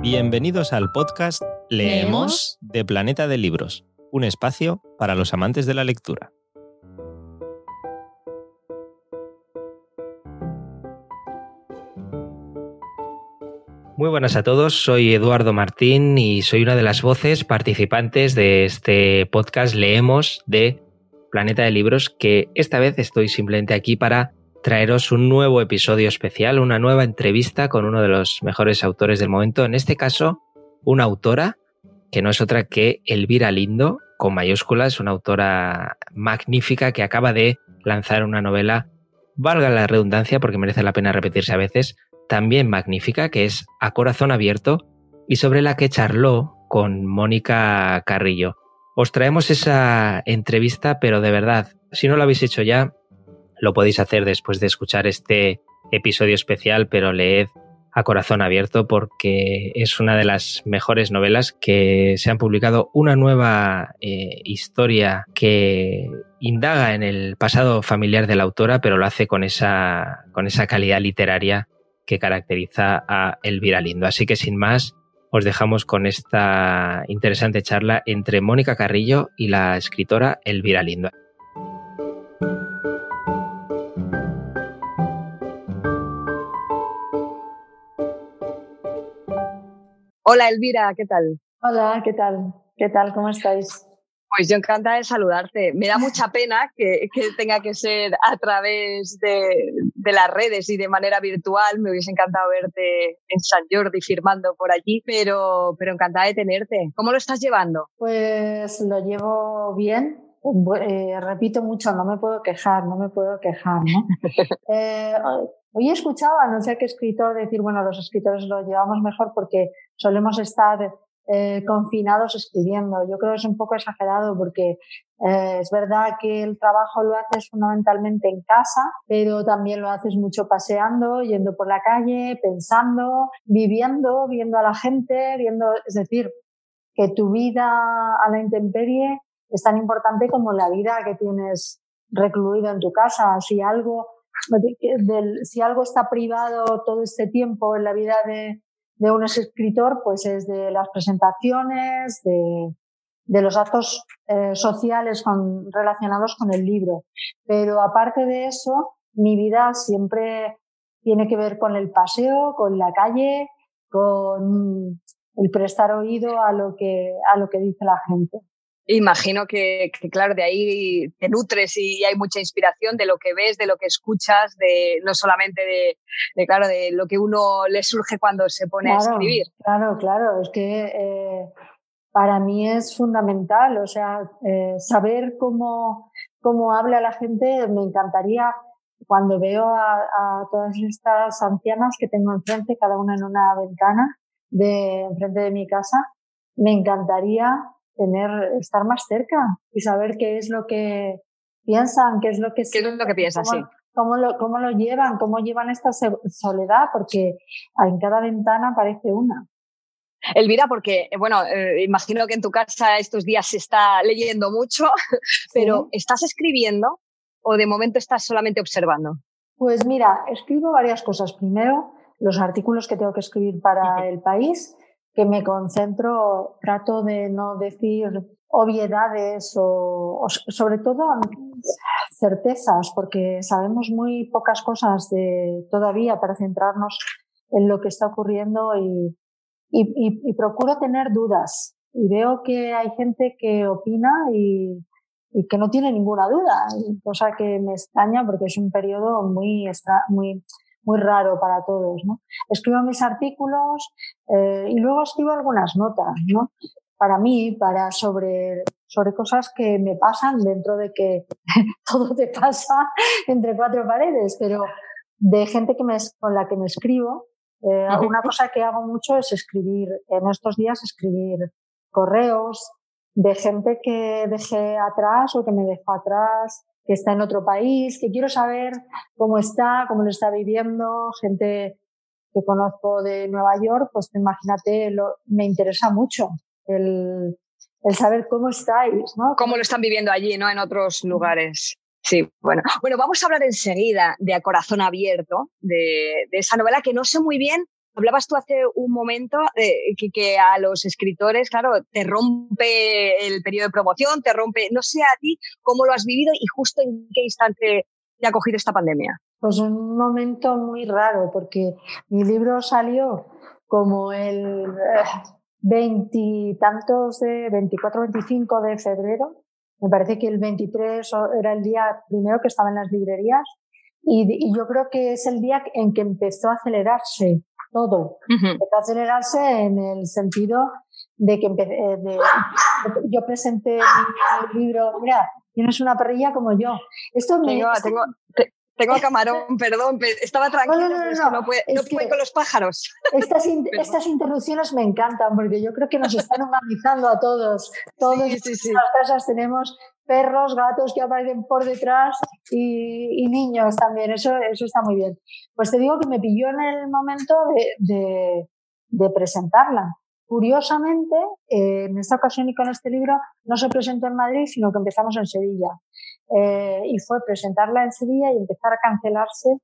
Bienvenidos al podcast Leemos de Planeta de Libros, un espacio para los amantes de la lectura. Muy buenas a todos, soy Eduardo Martín y soy una de las voces participantes de este podcast Leemos de Planeta de Libros, que esta vez estoy simplemente aquí para traeros un nuevo episodio especial, una nueva entrevista con uno de los mejores autores del momento, en este caso una autora que no es otra que Elvira Lindo, con mayúsculas, una autora magnífica que acaba de lanzar una novela, valga la redundancia porque merece la pena repetirse a veces, también magnífica, que es A Corazón Abierto, y sobre la que charló con Mónica Carrillo. Os traemos esa entrevista, pero de verdad, si no lo habéis hecho ya, lo podéis hacer después de escuchar este episodio especial, pero leed a corazón abierto porque es una de las mejores novelas que se han publicado una nueva eh, historia que indaga en el pasado familiar de la autora, pero lo hace con esa, con esa calidad literaria que caracteriza a Elvira Lindo. Así que sin más, os dejamos con esta interesante charla entre Mónica Carrillo y la escritora Elvira Lindo. Hola Elvira, ¿qué tal? Hola, ¿qué tal? ¿Qué tal? ¿Cómo estáis? Pues yo encantada de saludarte. Me da mucha pena que, tenga que ser a través de, las redes y de manera virtual. Me hubiese encantado verte en San Jordi firmando por allí, pero, pero encantada de tenerte. ¿Cómo lo estás llevando? Pues lo llevo bien. Eh, repito mucho, no me puedo quejar, no me puedo quejar. ¿no? eh, Hoy escuchaba, no sé qué escritor, decir, bueno, los escritores lo llevamos mejor porque solemos estar eh, confinados escribiendo. Yo creo que es un poco exagerado porque eh, es verdad que el trabajo lo haces fundamentalmente en casa, pero también lo haces mucho paseando, yendo por la calle, pensando, viviendo, viendo a la gente, viendo, es decir, que tu vida a la intemperie es tan importante como la vida que tienes recluido en tu casa. Si algo si algo está privado todo este tiempo en la vida de, un escritor, pues es de las presentaciones, de, los actos eh, sociales relacionados con el libro. Pero aparte de eso, mi vida siempre tiene que ver con el paseo, con la calle, con el prestar oído a lo que, a lo que dice la gente. Imagino que, claro, de ahí te nutres y hay mucha inspiración de lo que ves, de lo que escuchas, de no solamente de, claro, de lo que uno le surge cuando se pone a escribir. Claro, claro, es que eh, para mí es fundamental, o sea, eh, saber cómo, cómo habla la gente, me encantaría cuando veo a, a, todas estas ancianas que tengo enfrente, cada una en una ventana de enfrente de mi casa, me encantaría tener, estar más cerca y saber qué es lo que piensan, qué es lo que, ¿Qué es lo que piensan, cómo, sí. Cómo lo, cómo lo llevan, cómo llevan esta soledad, porque en cada ventana aparece una. Elvira, porque, bueno, eh, imagino que en tu casa estos días se está leyendo mucho, pero ¿estás escribiendo o de momento estás solamente observando? Pues mira, escribo varias cosas. Primero, los artículos que tengo que escribir para el país que me concentro, trato de no decir obviedades o, sobre todo certezas, porque sabemos muy pocas cosas de todavía para centrarnos en lo que está ocurriendo y, y, y, procuro tener dudas. Y veo que hay gente que opina y, y que no tiene ninguna duda, cosa que me extraña porque es un periodo muy, muy muy raro para todos. ¿no? Escribo mis artículos eh, y luego escribo algunas notas, ¿no? Para mí, para sobre, sobre cosas que me pasan dentro de que todo te pasa entre cuatro paredes, pero de gente que me, con la que me escribo. Eh, una cosa que hago mucho es escribir, en estos días escribir correos de gente que dejé atrás o que me dejó atrás, que está en otro país, que quiero saber cómo está, cómo lo está viviendo, gente que conozco de Nueva York, pues imagínate, lo, me interesa mucho el, saber cómo estáis, ¿no? Cómo lo están viviendo allí, ¿no? En otros lugares. Sí, bueno. Bueno, vamos a hablar enseguida de A Corazón Abierto, de esa novela que no sé muy bien hablabas tú hace un momento eh, que, que, a los escritores, claro, te rompe el periodo de promoción, te rompe, no sé a ti cómo lo has vivido y justo en qué instante te ha cogido esta pandemia. Pues un momento muy raro, porque mi libro salió como el eh, veintitantos de 24, 25 de febrero. Me parece que el 23 era el día primero que estaba en las librerías y, yo creo que es el día en que empezó a acelerarse todo. Empezó a acelerarse en el sentido de que eh, yo presenté mi libro, mira, tienes una perrilla como yo. Esto me, tengo, tengo camarón, perdón, estaba tranquilo, no, no, no, no, puede, con los pájaros. Estas, estas, interrupciones me encantan porque yo creo que nos están humanizando a todos. Todos sí, sí, en las casas tenemos perros, gatos que aparecen por detrás y, niños también. Eso, eso está muy bien. Pues te digo que me pilló en el momento de, de presentarla. Curiosamente, eh, en esta ocasión y con este libro no se presentó en Madrid, sino que empezamos en Sevilla. Eh, y fue presentarla en Sevilla y empezar a cancelarse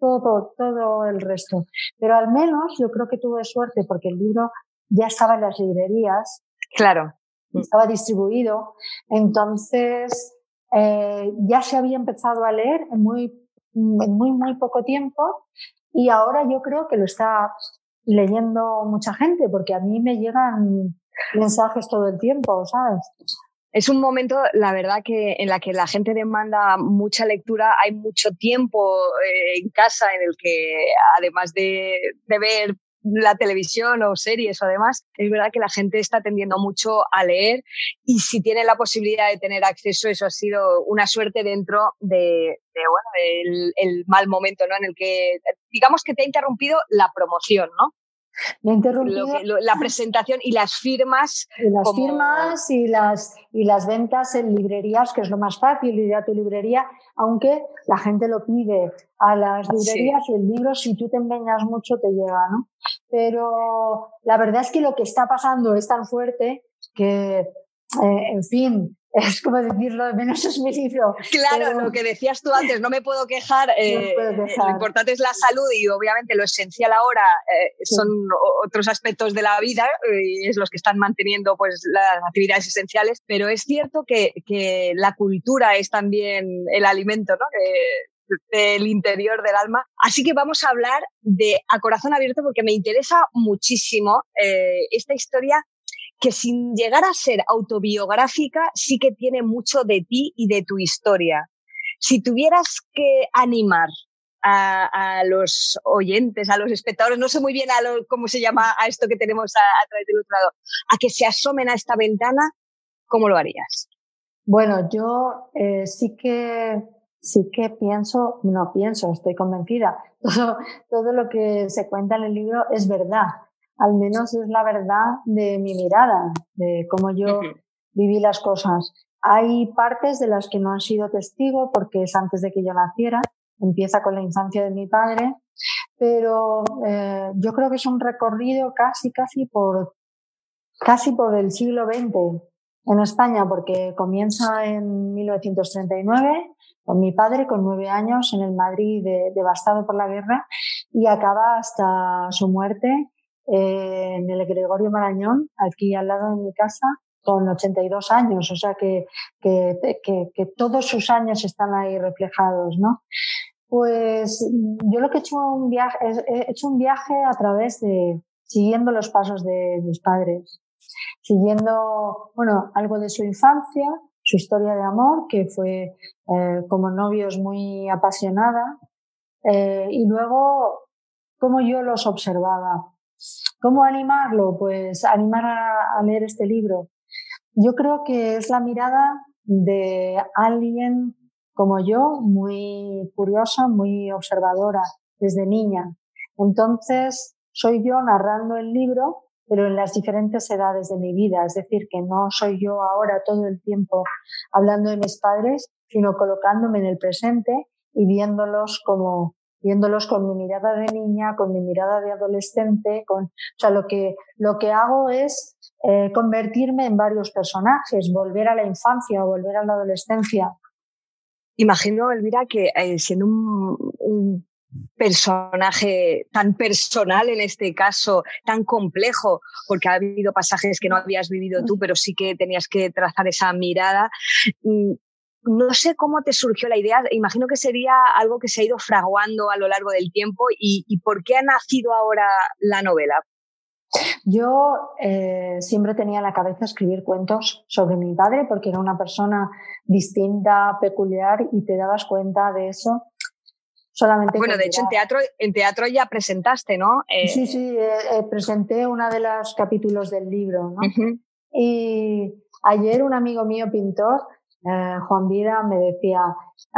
todo, todo el resto. Pero al menos yo creo que tuve suerte porque el libro ya estaba en las librerías. Claro. Estaba distribuido. Entonces, eh, ya se había empezado a leer en muy, en muy, muy poco tiempo y ahora yo creo que lo está leyendo mucha gente porque a mí me llegan mensajes todo el tiempo, ¿sabes? es un momento, la verdad, que en la que la gente demanda mucha lectura. Hay mucho tiempo eh, en casa en el que, además de, ver la televisión o series o demás, es verdad que la gente está tendiendo mucho a leer y si tiene la posibilidad de tener acceso, eso ha sido una suerte dentro de, bueno, el mal momento, ¿no? En el que, digamos que te ha interrumpido la promoción, ¿no? Me interrumpido. la presentación y las firmas. Y las firmas y las, y las ventas en librerías, que es lo más fácil, ir a tu librería, aunque la gente lo pide a las librerías y el libro, si tú te empeñas mucho, te llega, ¿no? Pero la verdad es que lo que está pasando es tan fuerte que, eh, en fin, es como decirlo, menos es mi libro. Claro, lo que decías tú antes, no me puedo quejar. Eh, lo importante es la salud y obviamente lo esencial ahora eh, son otros aspectos de la vida y es los que están manteniendo pues las actividades esenciales. Pero es cierto que, que la cultura es también el alimento, ¿no? del interior del alma. Así que vamos a hablar de A Corazón Abierto porque me interesa muchísimo eh, esta historia que sin llegar a ser autobiográfica, sí que tiene mucho de ti y de tu historia. Si tuvieras que animar a, los oyentes, a los espectadores, no sé muy bien cómo se llama a esto que tenemos a, través del otro a que se asomen a esta ventana, ¿cómo lo harías? Bueno, yo eh, sí que sí que pienso, no pienso, estoy convencida. Todo, todo lo que se cuenta en el libro es verdad al menos es la verdad de mi mirada, de cómo yo viví las cosas. Hay partes de las que no han sido testigo porque es antes de que yo naciera, empieza con la infancia de mi padre, pero eh, yo creo que es un recorrido casi, casi por, casi por el siglo XX en España, porque comienza en 1939 con mi padre con nueve años en el Madrid devastado por la guerra y acaba hasta su muerte en el Gregorio Marañón, aquí al lado de mi casa, con 82 años, o sea que, que, todos sus años están ahí reflejados, ¿no? Pues yo lo que he hecho un viaje, he hecho un viaje a través de, siguiendo los pasos de mis padres, siguiendo, bueno, algo de su infancia, su historia de amor, que fue eh, como novios muy apasionada, eh, y luego cómo yo los observaba. ¿Cómo animarlo? Pues animar a, leer este libro. Yo creo que es la mirada de alguien como yo, muy curiosa, muy observadora desde niña. Entonces, soy yo narrando el libro, pero en las diferentes edades de mi vida. Es decir, que no soy yo ahora todo el tiempo hablando de mis padres, sino colocándome en el presente y viéndolos como viéndolos con mi mirada de niña, con mi mirada de adolescente, con, o sea, lo que, lo que hago es eh, convertirme en varios personajes, volver a la infancia volver a la adolescencia. Imagino, Elvira, que eh, siendo un, personaje tan personal en este caso, tan complejo, porque ha habido pasajes que no habías vivido tú, pero sí que tenías que trazar esa mirada. No sé cómo te surgió la idea, imagino que sería algo que se ha ido fraguando a lo largo del tiempo y, por qué ha nacido ahora la novela. Yo eh, siempre tenía en la cabeza escribir cuentos sobre mi padre porque era una persona distinta, peculiar y te dabas cuenta de eso solamente. Bueno, de hecho en teatro, en teatro ya presentaste, ¿no? Eh, sí, sí, eh, presenté una de los capítulos del libro, ¿no? Y ayer un amigo mío pintor eh, Juan Vida me decía,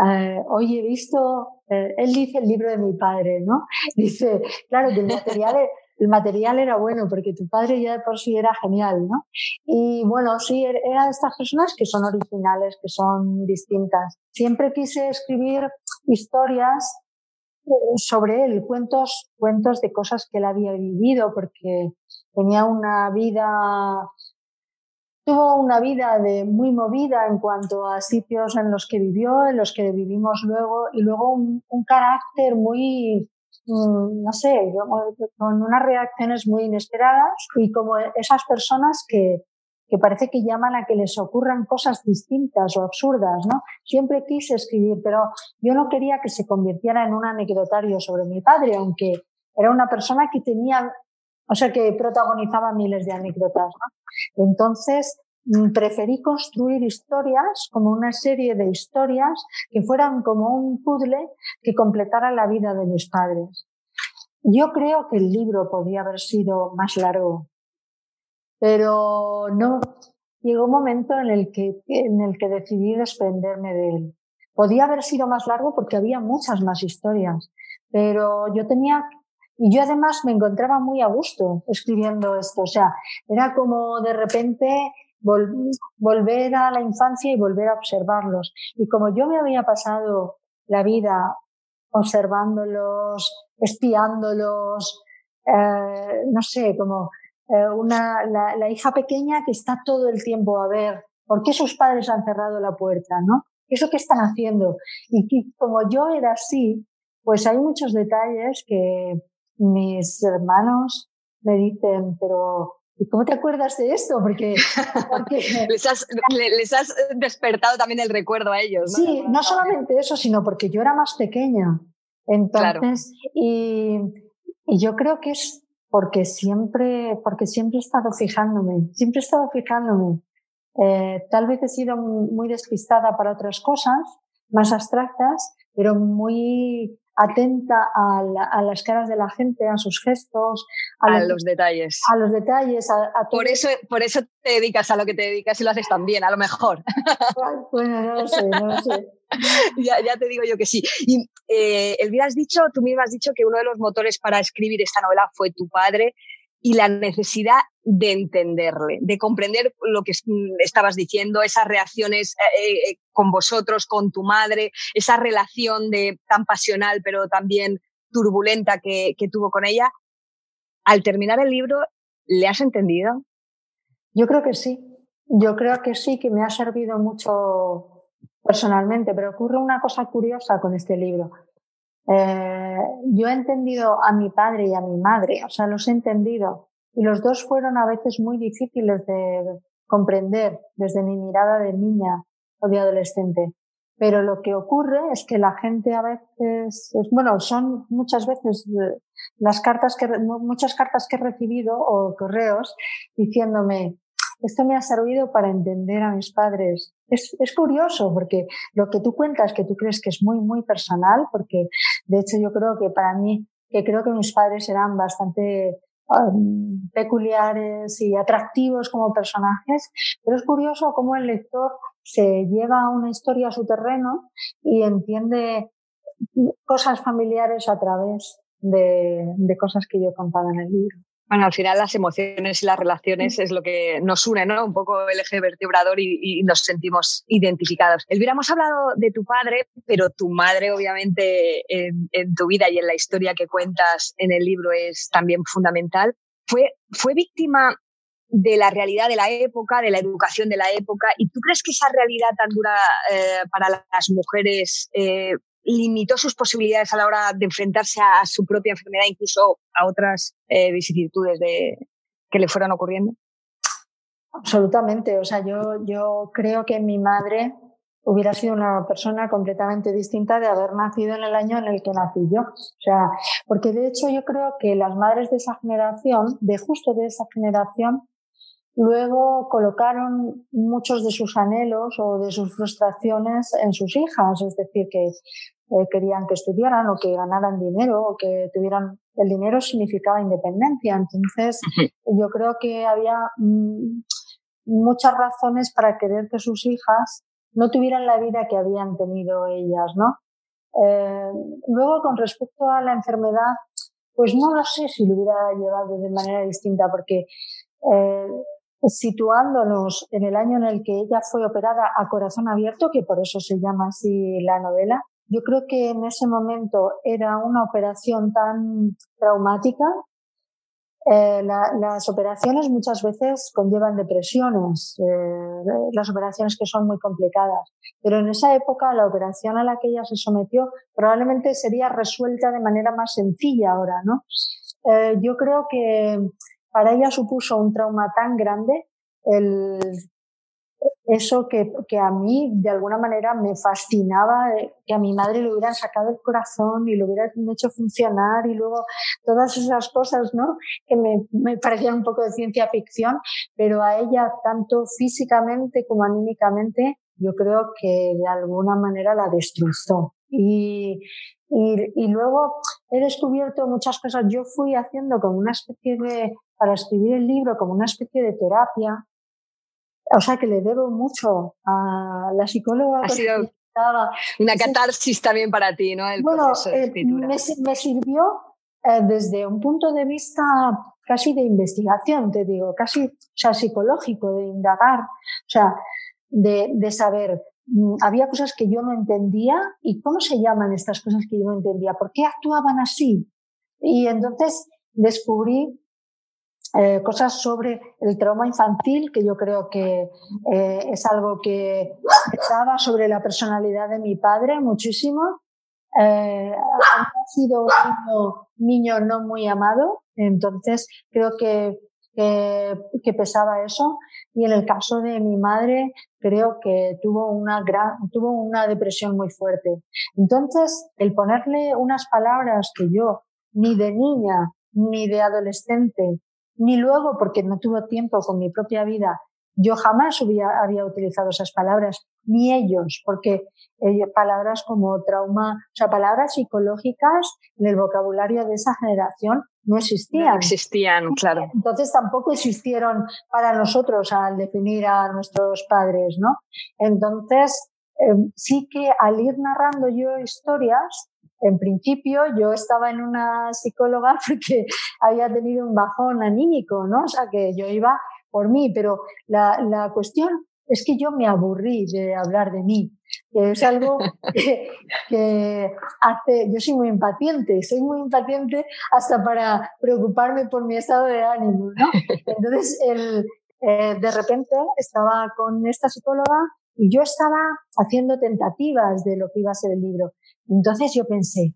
eh, oye, he visto, eh, él dice el libro de mi padre, ¿no? Dice, claro, que el material, el material era bueno porque tu padre ya de por sí era genial, ¿no? Y bueno, sí, er, era de estas personas que son originales, que son distintas. Siempre quise escribir historias sobre él, cuentos, cuentos de cosas que él había vivido, porque tenía una vida Tuvo una vida de muy movida en cuanto a sitios en los que vivió, en los que vivimos luego, y luego un, carácter muy, mm, no sé, con unas reacciones muy inesperadas y como esas personas que, que parece que llaman a que les ocurran cosas distintas o absurdas, ¿no? Siempre quise escribir, pero yo no quería que se convirtiera en un anecdotario sobre mi padre, aunque era una persona que tenía o sea que protagonizaba miles de anécdotas. ¿no? Entonces, mm, preferí construir historias como una serie de historias que fueran como un puzzle que completara la vida de mis padres. Yo creo que el libro podía haber sido más largo, pero no. Llegó un momento en el que, en el que decidí desprenderme de él. Podía haber sido más largo porque había muchas más historias, pero yo tenía y yo además me encontraba muy a gusto escribiendo esto. O sea, era como de repente volver a la infancia y volver a observarlos. Y como yo me había pasado la vida observándolos, espiándolos, eh, no sé, como eh, una, la, hija pequeña que está todo el tiempo a ver por qué sus padres han cerrado la puerta, ¿no? ¿Eso que están haciendo? Y, y como yo era así, pues hay muchos detalles que, mis hermanos me dicen, pero ¿y cómo te acuerdas de esto? Porque, les, has, les, has, despertado también el recuerdo a ellos. ¿no? Sí, no solamente eso, sino porque yo era más pequeña. Entonces, y, y yo creo que es porque siempre, porque siempre he estado fijándome, siempre he estado fijándome. Eh, tal vez he sido muy despistada para otras cosas más abstractas, pero muy atenta a, las caras de la gente, a sus gestos, a, los detalles. A los detalles, a, Por eso, por eso te dedicas a lo que te dedicas y lo haces tan bien, a lo mejor. Bueno, no lo sé, no lo sé. ya, ya, te digo yo que sí. Y eh, Elvira, has dicho, tú misma has dicho que uno de los motores para escribir esta novela fue tu padre y la necesidad de entenderle, de comprender lo que estabas diciendo, esas reacciones eh, eh, con vosotros, con tu madre, esa relación de tan pasional pero también turbulenta que tuvo con ella. Al terminar el libro, ¿le has entendido? Yo creo que sí. Yo creo que sí, que me ha servido mucho personalmente, pero ocurre una cosa curiosa con este libro. Eh, yo he entendido a mi padre y a mi madre, o sea, los he entendido. Y los dos fueron a veces muy difíciles de comprender desde mi mirada de niña o de adolescente. Pero lo que ocurre es que la gente a veces, bueno, son muchas veces eh, las cartas que, muchas cartas que he recibido o correos diciéndome, esto me ha servido para entender a mis padres. Es, es, curioso porque lo que tú cuentas, que tú crees que es muy, muy personal, porque de hecho yo creo que para mí, que creo que mis padres eran bastante um, peculiares y atractivos como personajes, pero es curioso cómo el lector se lleva una historia a su terreno y entiende cosas familiares a través de, de cosas que yo contaba en el libro. Bueno, al final las emociones y las relaciones es lo que nos une, ¿no? Un poco el eje vertebrador y, nos sentimos identificados. Elvira, hemos hablado de tu padre, pero tu madre, obviamente, en, tu vida y en la historia que cuentas en el libro es también fundamental. Fue, fue víctima de la realidad de la época, de la educación de la época, y tú crees que esa realidad tan dura eh, para las mujeres eh, limitó sus posibilidades a la hora de enfrentarse a su propia enfermedad, incluso a otras eh, vicisitudes de, que le fueran ocurriendo? Absolutamente. O sea, yo, yo creo que mi madre hubiera sido una persona completamente distinta de haber nacido en el año en el que nací yo. O sea, porque de hecho yo creo que las madres de esa generación, de justo de esa generación, luego colocaron muchos de sus anhelos o de sus frustraciones en sus hijas, es decir, que eh, querían que estudiaran o que ganaran dinero o que tuvieran el dinero significaba independencia. Entonces, yo creo que había mm, muchas razones para querer que sus hijas no tuvieran la vida que habían tenido ellas, ¿no? Eh, luego, con respecto a la enfermedad, pues no lo sé si lo hubiera llevado de manera distinta, porque eh, situándonos en el año en el que ella fue operada a corazón abierto, que por eso se llama así la novela, yo creo que en ese momento era una operación tan traumática eh, las operaciones muchas veces conllevan depresiones, eh, las operaciones que son muy complicadas, pero en esa época la operación a la que ella se sometió probablemente sería resuelta de manera más sencilla ahora, ¿no? Eh, yo creo que para ella supuso un trauma tan grande el eso que, que, a mí de alguna manera me fascinaba, eh, que a mi madre le hubieran sacado el corazón y lo hubieran hecho funcionar y luego todas esas cosas, ¿no? Que me, me parecían un poco de ciencia ficción, pero a ella tanto físicamente como anímicamente yo creo que de alguna manera la destrozó. Y, y, y luego he descubierto muchas cosas. Yo fui haciendo como una especie de, para escribir el libro, como una especie de terapia, o sea que le debo mucho a la psicóloga. Ha sido una catarsis también para ti, ¿no? El bueno, proceso de eh, escritura. me, me, sirvió eh, desde un punto de vista casi de investigación, te digo, casi, o sea, psicológico, de indagar, o sea, de, de saber, mm, había cosas que yo no entendía y cómo se llaman estas cosas que yo no entendía, por qué actuaban así. Y entonces descubrí eh, cosas sobre el trauma infantil, que yo creo que eh, es algo que estaba sobre la personalidad de mi padre muchísimo. Eh, ha sido un niño, no muy amado, entonces creo que, que, que, pesaba eso. Y en el caso de mi madre, creo que tuvo una gran, tuvo una depresión muy fuerte. Entonces, el ponerle unas palabras que yo ni de niña ni de adolescente ni luego porque no tuvo tiempo con mi propia vida. Yo jamás había utilizado esas palabras, ni ellos, porque eh, palabras como trauma, o sea, palabras psicológicas en el vocabulario de esa generación no existían. No existían, claro. Entonces tampoco existieron para nosotros al definir a nuestros padres, ¿no? Entonces, eh, sí que al ir narrando yo historias, en principio yo estaba en una psicóloga porque había tenido un bajón anímico, ¿no? O sea, que yo iba por mí, pero la, la cuestión es que yo me aburrí de hablar de mí, que es algo que, que, hace, yo soy muy impaciente, soy muy impaciente hasta para preocuparme por mi estado de ánimo, ¿no? Entonces, el, eh, de repente estaba con esta psicóloga y yo estaba haciendo tentativas de lo que iba a ser el libro. Entonces yo pensé,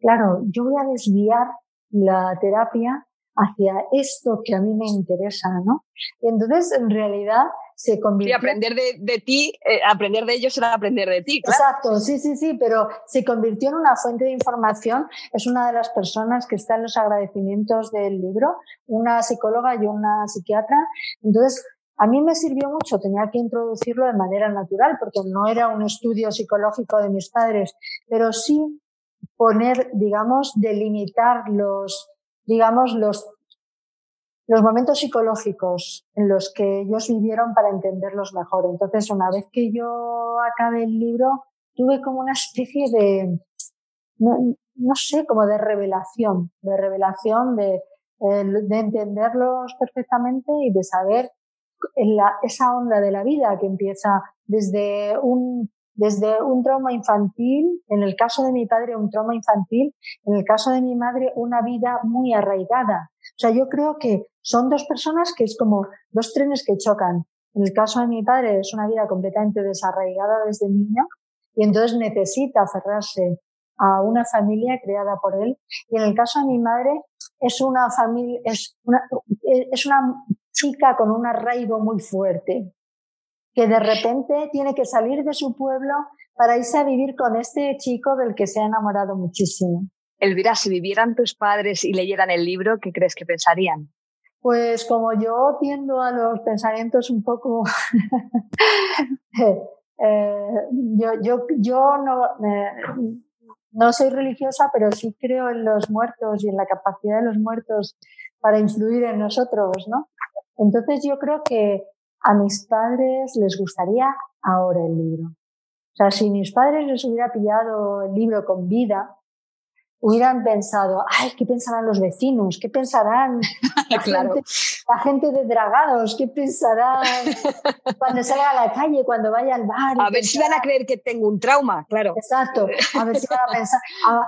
claro, yo voy a desviar la terapia hacia esto que a mí me interesa, ¿no? Y entonces, en realidad, se convirtió... Sí, aprender de, de ti, eh, aprender de ellos era aprender de ti, claro. Exacto, sí, sí, sí, pero se convirtió en una fuente de información. Es una de las personas que está en los agradecimientos del libro, una psicóloga y una psiquiatra. Entonces, a mí me sirvió mucho, tenía que introducirlo de manera natural, porque no era un estudio psicológico de mis padres, pero sí poner, digamos, delimitar los, digamos, los, los momentos psicológicos en los que ellos vivieron para entenderlos mejor. Entonces, una vez que yo acabé el libro, tuve como una especie de, no, no sé, como de revelación, de revelación de, eh, de entenderlos perfectamente y de saber la, esa onda de la vida que empieza desde un, desde un trauma infantil, en el caso de mi padre un trauma infantil, en el caso de mi madre una vida muy arraigada. O sea, yo creo que son dos personas que es como dos trenes que chocan. En el caso de mi padre es una vida completamente desarraigada desde niño y entonces necesita aferrarse a una familia creada por él. Y en el caso de mi madre, es una familia, es una, es una chica con un arraigo muy fuerte, que de repente tiene que salir de su pueblo para irse a vivir con este chico del que se ha enamorado muchísimo. Elvira, si vivieran tus padres y leyeran el libro, ¿qué crees que pensarían? Pues como yo tiendo a los pensamientos un poco... eh, yo, yo, yo no, eh, no soy religiosa, pero sí creo en los muertos y en la capacidad de los muertos para influir en nosotros, ¿no? Entonces yo creo que a mis padres les gustaría ahora el libro. O sea, si mis padres les hubiera pillado el libro con vida, hubieran pensado, ay, ¿qué pensarán los vecinos? ¿Qué pensarán la, gente, la gente de Dragados? ¿Qué pensarán cuando salga a la calle, cuando vaya al bar? A ver si van a creer que tengo un trauma, claro. Exacto, a ver si van a pensar,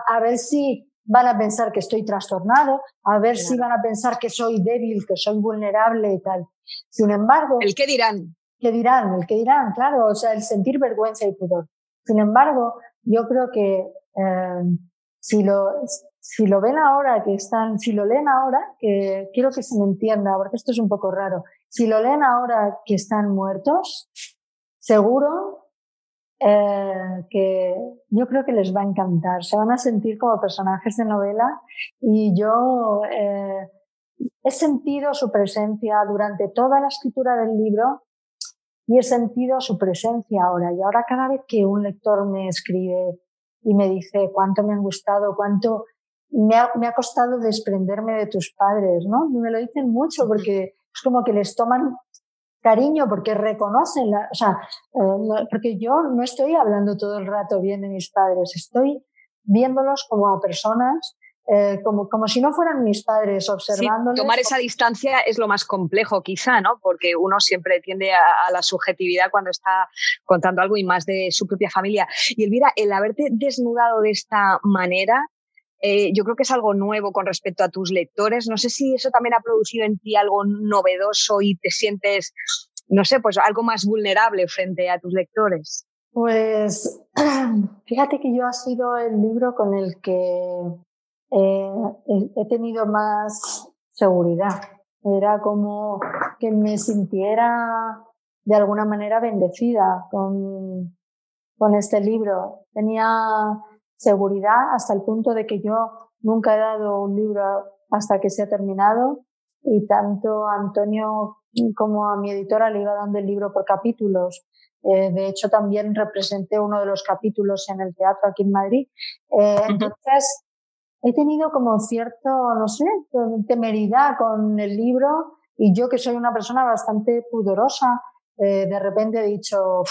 a, ver si van a pensar que estoy trastornado, a ver si van a pensar que soy débil, que soy vulnerable y tal. Sin embargo... ¿El qué dirán? ¿Qué dirán? El qué dirán, claro, o sea, el sentir vergüenza y pudor. Sin embargo, yo creo que... Eh, si lo, si lo ven ahora, que están, si lo leen ahora, que quiero que se me entienda, porque esto es un poco raro. Si lo leen ahora que están muertos, seguro eh, que yo creo que les va a encantar. Se van a sentir como personajes de novela y yo eh, he sentido su presencia durante toda la escritura del libro y he sentido su presencia ahora. Y ahora cada vez que un lector me escribe y me dice cuánto me han gustado, cuánto me ha, me ha costado desprenderme de tus padres, ¿no? Me lo dicen mucho porque es como que les toman cariño porque reconocen la, o sea, eh, porque yo no estoy hablando todo el rato bien de mis padres, estoy viéndolos como a personas eh, como, como si no fueran mis padres observándolos. tomar esa distancia es lo más complejo quizá, ¿no? Porque uno siempre tiende a, la subjetividad cuando está contando algo y más de su propia familia. Y Elvira, el haberte desnudado de esta manera, eh, yo creo que es algo nuevo con respecto a tus lectores. No sé si eso también ha producido en ti algo novedoso y te sientes, no sé, pues algo más vulnerable frente a tus lectores. Pues fíjate que yo ha sido el libro con el que eh, he tenido más seguridad. Era como que me sintiera de alguna manera bendecida con, con este libro. Tenía seguridad hasta el punto de que yo nunca he dado un libro hasta que se ha terminado y tanto a Antonio como a mi editora le iba dando el libro por capítulos. Eh, de hecho, también representé uno de los capítulos en el teatro aquí en Madrid. Eh, entonces, he tenido como cierto, no sé, temeridad con el libro y yo que soy una persona bastante pudorosa, eh, de repente he dicho,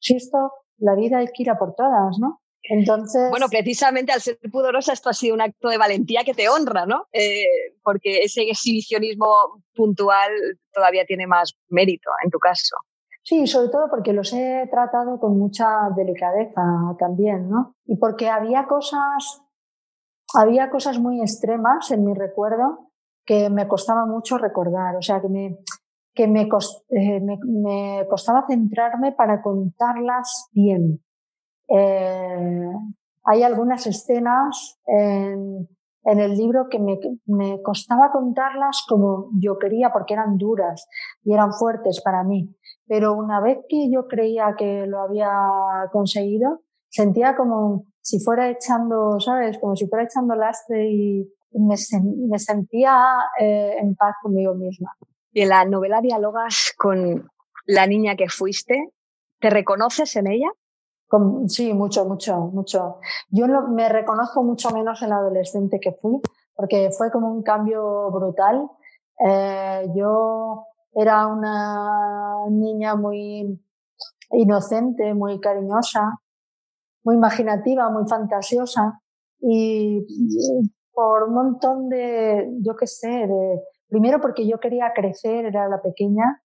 si esto, la vida hay que ir a por todas, ¿no? Entonces. Bueno, precisamente al ser pudorosa, esto ha sido un acto de valentía que te honra, ¿no? Eh, porque ese exhibicionismo puntual todavía tiene más mérito en tu caso. Sí, sobre todo porque los he tratado con mucha delicadeza también, ¿no? Y porque había cosas había cosas muy extremas en mi recuerdo que me costaba mucho recordar, o sea, que me, que me, eh, me, costaba centrarme para contarlas bien. Eh, hay algunas escenas en, el libro que me, costaba contarlas como yo quería porque eran duras y eran fuertes para mí. Pero una vez que yo creía que lo había conseguido, sentía como si fuera echando, ¿sabes? Como si fuera echando lastre y me, me sentía eh, en paz conmigo misma. Y en la novela dialogas con la niña que fuiste. ¿Te reconoces en ella? Sí, mucho, mucho, mucho. Yo me reconozco mucho menos en la adolescente que fui, porque fue como un cambio brutal. Eh, yo era una niña muy inocente, muy cariñosa, muy imaginativa, muy fantasiosa y por un montón de, yo qué sé, de, primero porque yo quería crecer, era la pequeña,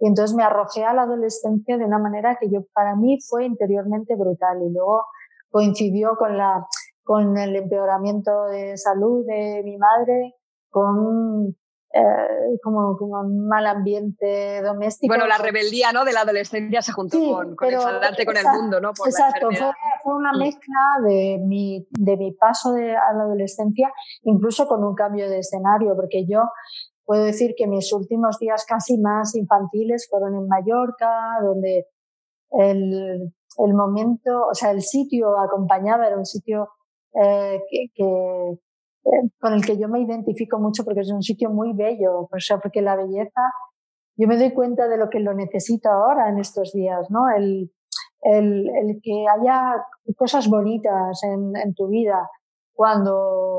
y entonces me arrojé a la adolescencia de una manera que yo, para mí fue interiormente brutal y luego coincidió con la, con el empeoramiento de salud de mi madre, con eh, como, como un mal ambiente doméstico. Bueno, la rebeldía ¿no? de la adolescencia se juntó con, con enfadarte con el mundo, ¿no? exacto, fue, una mm. mezcla de mi, de mi paso de, a la adolescencia, incluso con un cambio de escenario, porque yo puedo decir que mis últimos días casi más infantiles fueron en Mallorca, donde el, el momento, o sea, el sitio acompañaba, era un sitio eh, que, que eh, con el que yo me identifico mucho porque es un sitio muy bello, o sea, porque la belleza, yo me doy cuenta de lo que lo necesito ahora en estos días, ¿no? El, el, el que haya cosas bonitas en, en tu vida cuando,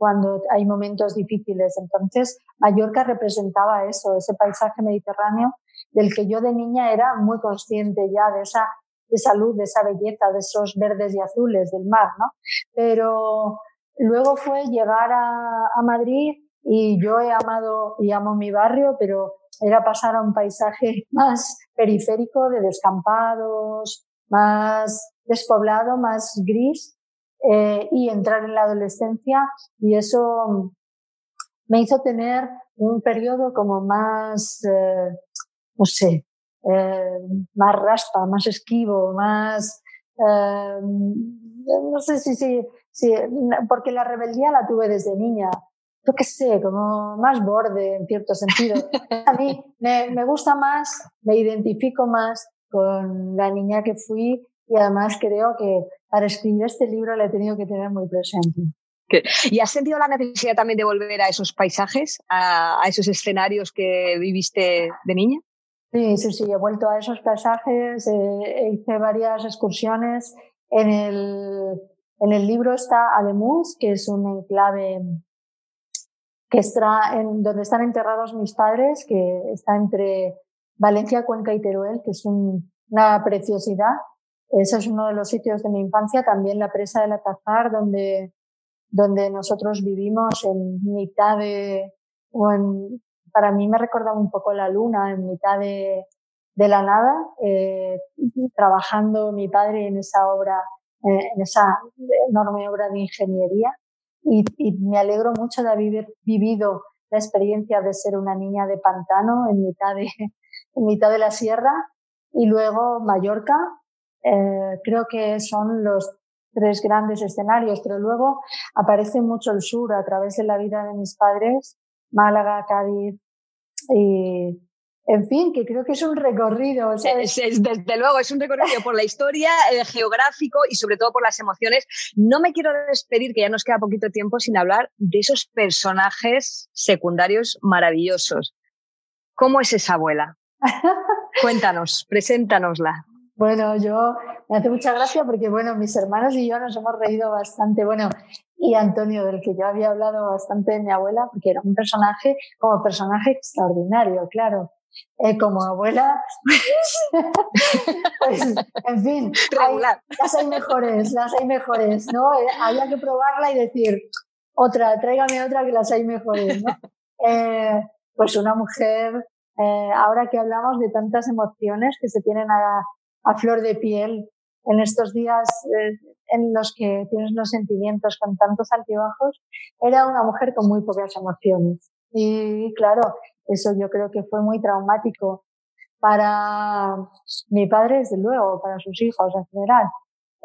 cuando hay momentos difíciles. Entonces, Mallorca representaba eso, ese paisaje mediterráneo del que yo de niña era muy consciente ya de esa de salud, de esa belleza, de esos verdes y azules del mar, ¿no? Pero luego fue llegar a Madrid y yo he amado y amo mi barrio, pero era pasar a un paisaje más periférico de descampados, más despoblado, más gris, eh, y entrar en la adolescencia y eso me hizo tener un periodo como más, eh, no sé, eh, más raspa, más esquivo, más... Eh, no sé si, si, si, porque la rebeldía la tuve desde niña. Yo qué sé, como más borde en cierto sentido. A mí me, me gusta más, me identifico más con la niña que fui y además creo que para escribir este libro le he tenido que tener muy presente. ¿Y has sentido la necesidad también de volver a esos paisajes, a, a esos escenarios que viviste de niña? Sí, sí, sí, he vuelto a esos paisajes, eh, hice varias excursiones. En el, en el libro está Alemuz, que es un enclave que está en, donde están enterrados mis padres, que está entre Valencia, Cuenca y Teruel, que es una preciosidad. Ese es uno de los sitios de mi infancia, también la presa del Atazar, donde, donde nosotros vivimos en mitad de, o en, para mí me recordaba un poco la luna en mitad de, de la nada, eh, trabajando mi padre en esa obra, eh, en esa enorme obra de ingeniería. Y, y, me alegro mucho de haber vivido la experiencia de ser una niña de pantano en mitad de, en mitad de la sierra. Y luego Mallorca, eh, creo que son los tres grandes escenarios, pero luego aparece mucho el sur a través de la vida de mis padres Málaga, Cádiz, y, en fin, que creo que es un recorrido. desde luego, es un recorrido por la historia, el geográfico y sobre todo por las emociones. No me quiero despedir, que ya nos queda poquito tiempo, sin hablar de esos personajes secundarios maravillosos. ¿Cómo es esa abuela? Cuéntanos, preséntanosla. Bueno, yo me hace mucha gracia porque, bueno, mis hermanos y yo nos hemos reído bastante. Bueno, y Antonio, del que yo había hablado bastante de mi abuela, porque era un personaje, como personaje extraordinario, claro. Eh, como abuela, pues, en fin, las hay mejores, las hay mejores, ¿no? Eh, había que probarla y decir, otra, tráigame otra que las hay mejores, ¿no? Eh, pues una mujer, ahora que hablamos de tantas emociones que se tienen a, a flor de piel en estos días eh, en los que tienes los sentimientos con tantos altibajos, era una mujer con muy pocas emociones. Y claro, eso yo creo que fue muy traumático para mi padre, desde luego, para sus hijos en general.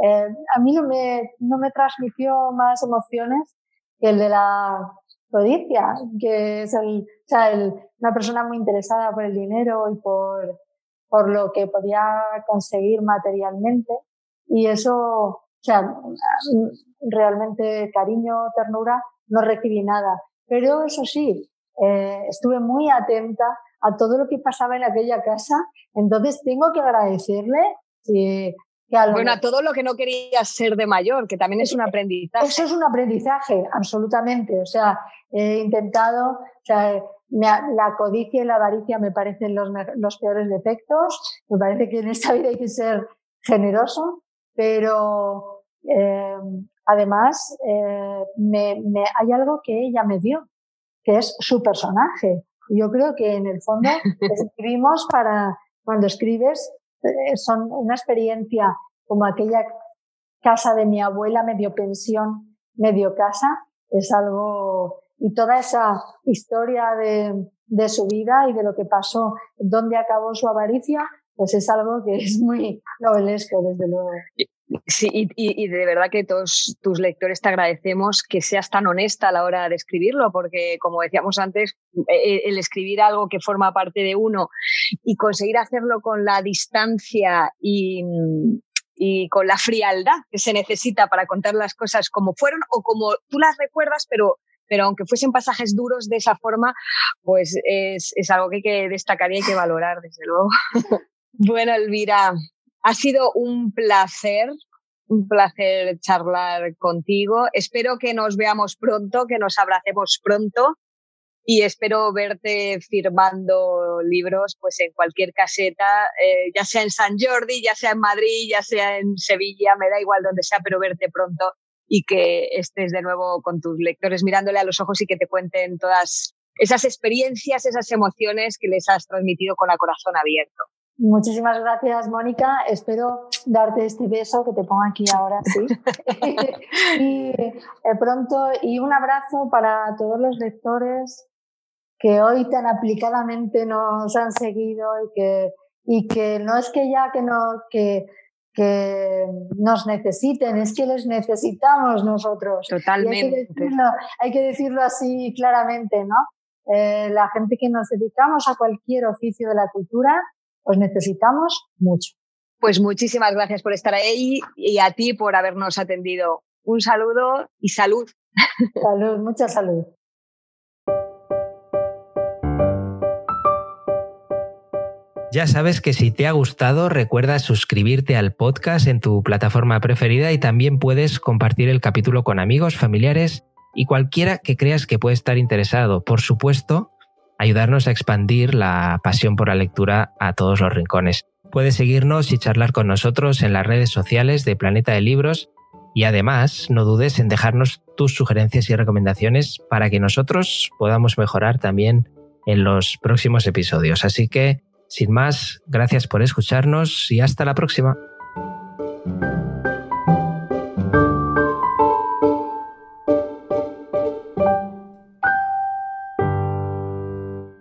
Eh, a mí no me, no me transmitió más emociones que el de la codicia, que es el, o sea, el, una persona muy interesada por el dinero y por, por lo que podía conseguir materialmente. Y eso, o sea, realmente cariño, ternura, no recibí nada. Pero eso sí, eh, estuve muy atenta a todo lo que pasaba en aquella casa. Entonces tengo que agradecerle que bueno, a todo lo que no quería ser de mayor, que también es un aprendizaje. Eso es un aprendizaje, absolutamente. O sea, he intentado, o sea, la codicia y la avaricia me parecen los, los peores defectos. Me parece que en esta vida hay que ser generoso, pero eh, además eh, me, me, hay algo que ella me dio, que es su personaje. Yo creo que en el fondo escribimos para, cuando escribes, eh, son una experiencia como aquella casa de mi abuela, medio pensión, medio casa, es algo y toda esa historia de, de su vida y de lo que pasó, dónde acabó su avaricia, pues es algo que es muy novelesco, desde luego. Sí, y, y, de verdad que todos tus lectores te agradecemos que seas tan honesta a la hora de escribirlo, porque como decíamos antes, e, e, el escribir algo que forma parte de uno y conseguir hacerlo con la distancia y, y con la frialdad que se necesita para contar las cosas como fueron o como tú las recuerdas, pero pero aunque fuesen pasajes duros de esa forma, pues es, algo que que destacar y que valorar, desde luego. bueno, Elvira, ha sido un placer, un placer charlar contigo. Espero que nos veamos pronto, que nos abracemos pronto y espero verte firmando libros pues en cualquier caseta, eh, ya sea en San Jordi, ya sea en Madrid, ya sea en Sevilla, me da igual donde sea, pero verte pronto y que estés de nuevo con tus lectores mirándole a los ojos y que te cuenten todas esas experiencias, esas emociones que les has transmitido con el corazón abierto. Muchísimas gracias, Mónica. Espero darte este beso que te pongo aquí ahora, sí. y eh, pronto, y un abrazo para todos los lectores que hoy tan aplicadamente nos han seguido y que, y que no es que ya que no, que, que nos necesiten, es que les necesitamos nosotros. Totalmente. Hay que, decirlo, así claramente, ¿no? Eh, la gente que nos dedicamos a cualquier oficio de la cultura os necesitamos mucho. Pues muchísimas gracias por estar ahí y a ti por habernos atendido. Un saludo y salud. Salud, mucha salud. Ya sabes que si te ha gustado, recuerda suscribirte al podcast en tu plataforma preferida y también puedes compartir el capítulo con amigos, familiares y cualquiera que creas que puede estar interesado. Por supuesto, ayudarnos a expandir la pasión por la lectura a todos los rincones. Puedes seguirnos y charlar con nosotros en las redes sociales de Planeta de Libros y además no dudes en dejarnos tus sugerencias y recomendaciones para que nosotros podamos mejorar también en los próximos episodios. Así que, sin más, gracias por escucharnos y hasta la próxima.